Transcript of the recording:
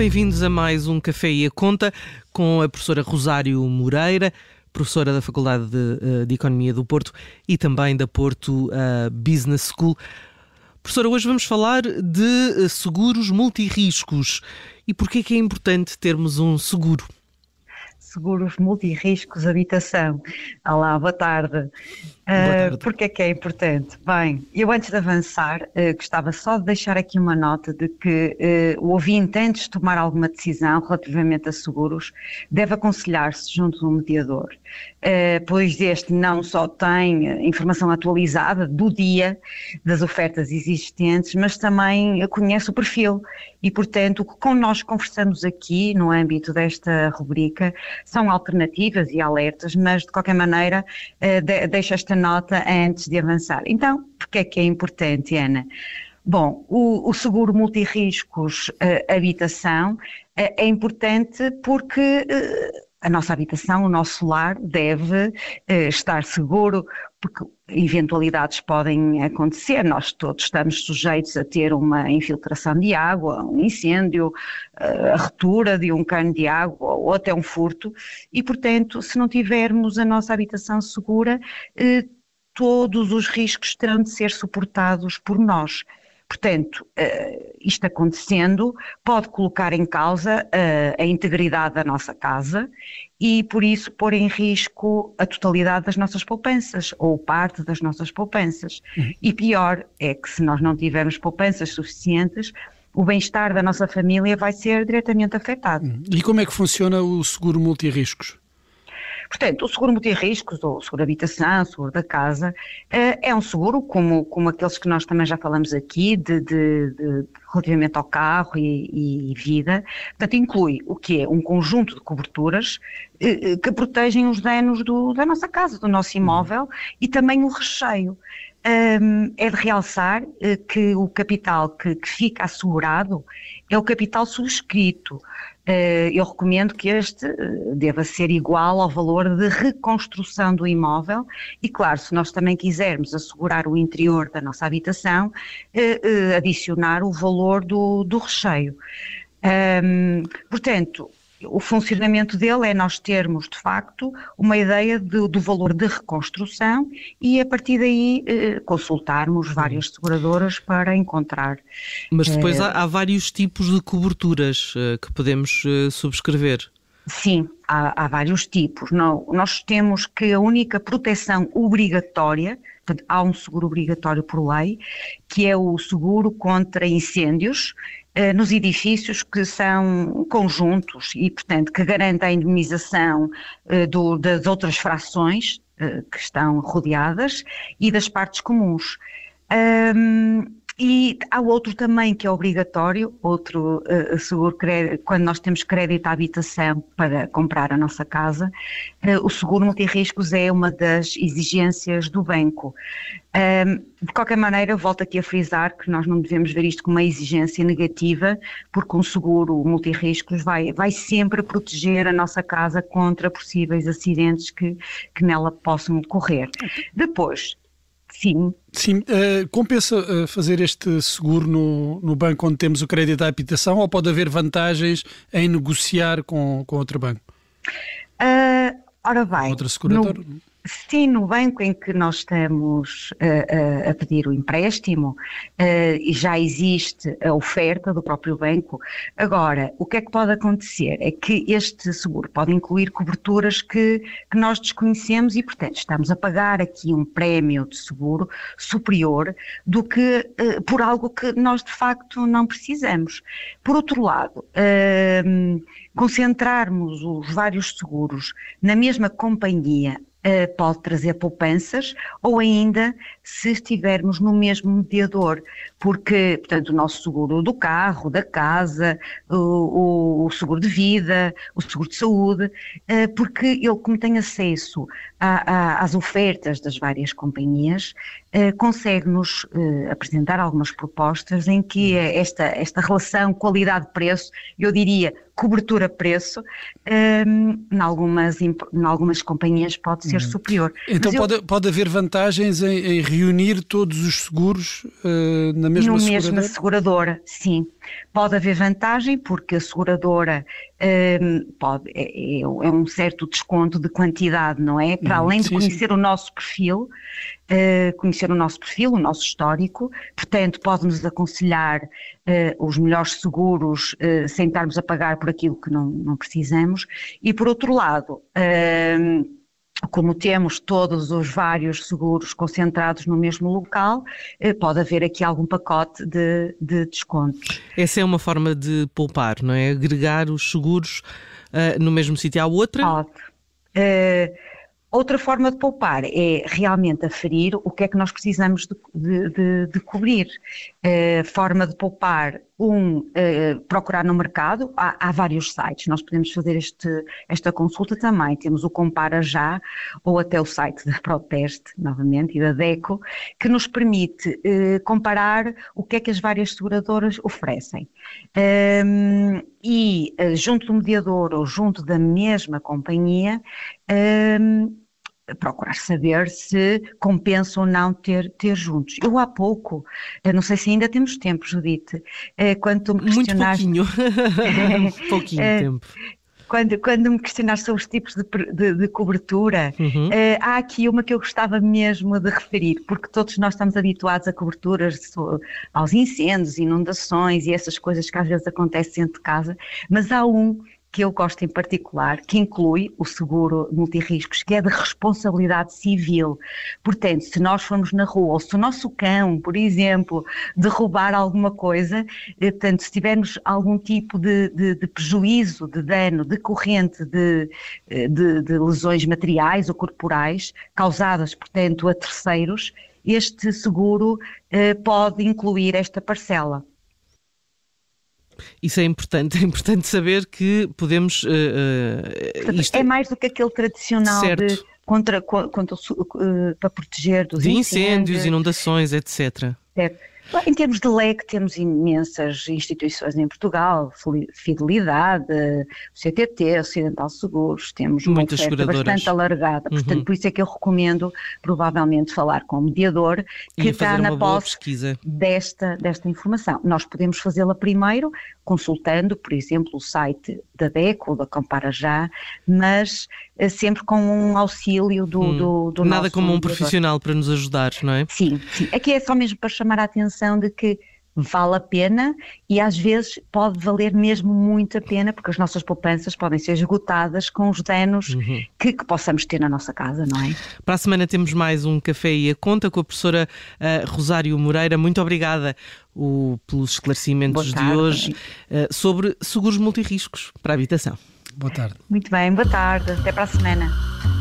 Bem-vindos a mais um Café e a Conta com a professora Rosário Moreira, professora da Faculdade de, eh, de Economia do Porto e também da Porto uh, Business School. Professora, hoje vamos falar de eh, seguros multirriscos e por que é é importante termos um seguro? Seguros multirriscos habitação. Olá, boa tarde. Uh, Porque é que é importante? Bem, eu antes de avançar, uh, gostava só de deixar aqui uma nota de que uh, o ouvinte, antes de tomar alguma decisão relativamente a seguros, deve aconselhar-se junto de um mediador, pois este não só tem informação atualizada do dia das ofertas existentes, mas também conhece o perfil e, portanto, o que com nós conversamos aqui no âmbito desta rubrica são alternativas e alertas, mas de qualquer maneira de, deixa esta nota antes de avançar. Então, porque é que é importante, Ana? Bom, o, o seguro multirriscos uh, habitação uh, é importante porque uh, a nossa habitação, o nosso lar deve estar seguro, porque eventualidades podem acontecer. Nós todos estamos sujeitos a ter uma infiltração de água, um incêndio, a retura de um cano de água ou até um furto, e portanto, se não tivermos a nossa habitação segura, todos os riscos terão de ser suportados por nós. Portanto, uh, isto acontecendo pode colocar em causa uh, a integridade da nossa casa e, por isso, pôr em risco a totalidade das nossas poupanças ou parte das nossas poupanças. Uhum. E pior é que, se nós não tivermos poupanças suficientes, o bem-estar da nossa família vai ser diretamente afetado. Uhum. E como é que funciona o seguro multirriscos? Portanto, o seguro multirriscos, ou o seguro habitação, o seguro da casa, eh, é um seguro como, como aqueles que nós também já falamos aqui, de, de, de relativamente ao carro e, e, vida. Portanto, inclui o que é um conjunto de coberturas eh, eh, que protegem os danos do, da nossa casa, do nosso imóvel e também o recheio. Um, é de realçar uh, que o capital que, que, fica assegurado é o capital subscrito. Uh, eu recomendo que este uh, deva ser igual ao valor de reconstrução do imóvel e, claro, se nós também quisermos assegurar o interior da nossa habitação, adicionar o valor do, do recheio. Um, portanto, o funcionamento dele é nós termos, de facto, uma ideia de, do valor de reconstrução e, a partir daí, eh, consultarmos várias seguradoras para encontrar. Mas depois eh, há, há, vários tipos de coberturas eh, que podemos subscrever. Sim, há, há, vários tipos. Não, nós temos que a única proteção obrigatória, há um seguro obrigatório por lei, que é o seguro contra incêndios, eh, nos edifícios que são conjuntos e, portanto, que garantem a indemnização eh, do, das outras frações eh, que estão rodeadas e das partes comuns. Um, e há outro também que é obrigatório, outro uh, seguro crédito, quando nós temos crédito à habitação para comprar a nossa casa, uh, o seguro multirriscos é uma das exigências do banco. Um, de qualquer maneira, volto aqui a frisar que nós não devemos ver isto como uma exigência negativa, porque um seguro multirriscos vai, vai sempre proteger a nossa casa contra possíveis acidentes que, que nela possam ocorrer. Depois, Sim. Sim, uh, compensa uh, fazer este seguro no, no banco onde temos o crédito à habitação ou pode haver vantagens em negociar com, com outro banco? Uh, ora bem, outra seguradora? No, Sim, no banco em que nós estamos uh, uh, a pedir o empréstimo, uh, já existe a oferta do próprio banco. Agora, o que é que pode acontecer? É que este seguro pode incluir coberturas que, que nós desconhecemos e, portanto, estamos a pagar aqui um prémio de seguro superior do que por algo que nós de facto não precisamos. Por outro lado, concentrarmos os vários seguros na mesma companhia uh, pode trazer poupanças, ou ainda se estivermos no mesmo mediador, porque, portanto, o nosso seguro do carro, da casa, o, o seguro de vida, o seguro de saúde, uh, porque ele, como tem acesso a, a, às ofertas das várias companhias, uh, consegue-nos apresentar algumas propostas em que esta, esta relação qualidade-preço, eu diria, cobertura-preço, um, em, algumas, em algumas companhias pode ser uhum. superior. Então pode, eu... pode haver vantagens em, em, reunir todos os seguros uh, na mesma no seguradora? mesma seguradora, sim. Pode haver vantagem porque a seguradora um, pode, é, é, é, um certo desconto de quantidade, não é? Para uhum. além de conhecer sim. o nosso perfil, uh, conhecer o nosso perfil, o nosso histórico, portanto pode-nos aconselhar uh, os melhores seguros uh, sem estarmos a pagar por aquilo que não, não precisamos e por outro lado, hum, como temos todos os vários seguros concentrados no mesmo local, eh, pode haver aqui algum pacote de, de descontos. Essa é uma forma de poupar, não é? Agregar os seguros uh, no mesmo sítio. Há outra? Pode. Uh, Outra forma de poupar é realmente aferir o que é que nós precisamos de, de, de, de cobrir. Uh, forma de poupar, um, uh, procurar no mercado, há, há, vários sites, nós podemos fazer este, esta consulta também, temos o Compara Já, ou até o site da Proteste, novamente, e da DECO, que nos permite uh, comparar o que é que as várias seguradoras oferecem. Um, ehm, e junto do mediador ou junto da mesma companhia, um, ehm, procurar saber se compensa ou não ter, ter juntos. Eu há pouco, não sei se ainda temos tempo, Judite, eh, quando tu me questionaste... Muito pouquinho, pouquinho eh, tempo. Quando, quando me questionaste sobre os tipos de, de, de cobertura, uhum. uh, há aqui uma que eu gostava mesmo de referir, porque todos nós estamos habituados a coberturas aos incêndios, inundações e essas coisas que às vezes acontecem dentro de casa, mas há um que eu gosto em particular, que inclui o seguro multirriscos, que é de responsabilidade civil. Portanto, se nós formos na rua, ou se o nosso cão, por exemplo, derrubar alguma coisa, eh, portanto, se tivermos algum tipo de, de, de prejuízo, de dano decorrente de, eh, de, de lesões materiais ou corporais, causadas, portanto, a terceiros, este seguro eh, pode incluir esta parcela. Isso é importante, é importante saber que podemos. Uh, isto... É mais do que aquele tradicional certo. de contra, contra, uh, para proteger dos de incêndios, incêndios, inundações, etc. Certo. Em termos de LEC, temos imensas instituições em Portugal, Fidelidade, o CTT, Ocidental Seguros, temos uma oferta bastante alargada. Uhum. Portanto, por isso é que eu recomendo, provavelmente, falar com o mediador que está na posse desta, desta informação. Nós podemos fazê-la primeiro, consultando, por exemplo, o site da DECO ou da Compara Já, mas eh, sempre com um auxílio do, hum, do, do Nada como um profissional para nos ajudar, não é? Sim, sim. Aqui é só mesmo para chamar a atenção de que vale a pena e às vezes pode valer mesmo muito a pena porque as nossas poupanças podem ser esgotadas com os danos uhum. que, que, possamos ter na nossa casa, não é? Para a semana temos mais um Café e a Conta com a professora uh, Rosário Moreira. Muito obrigada o, pelos esclarecimentos de hoje uh, sobre seguros multirriscos para a habitação. Boa tarde. Muito bem, boa tarde. Até para a semana.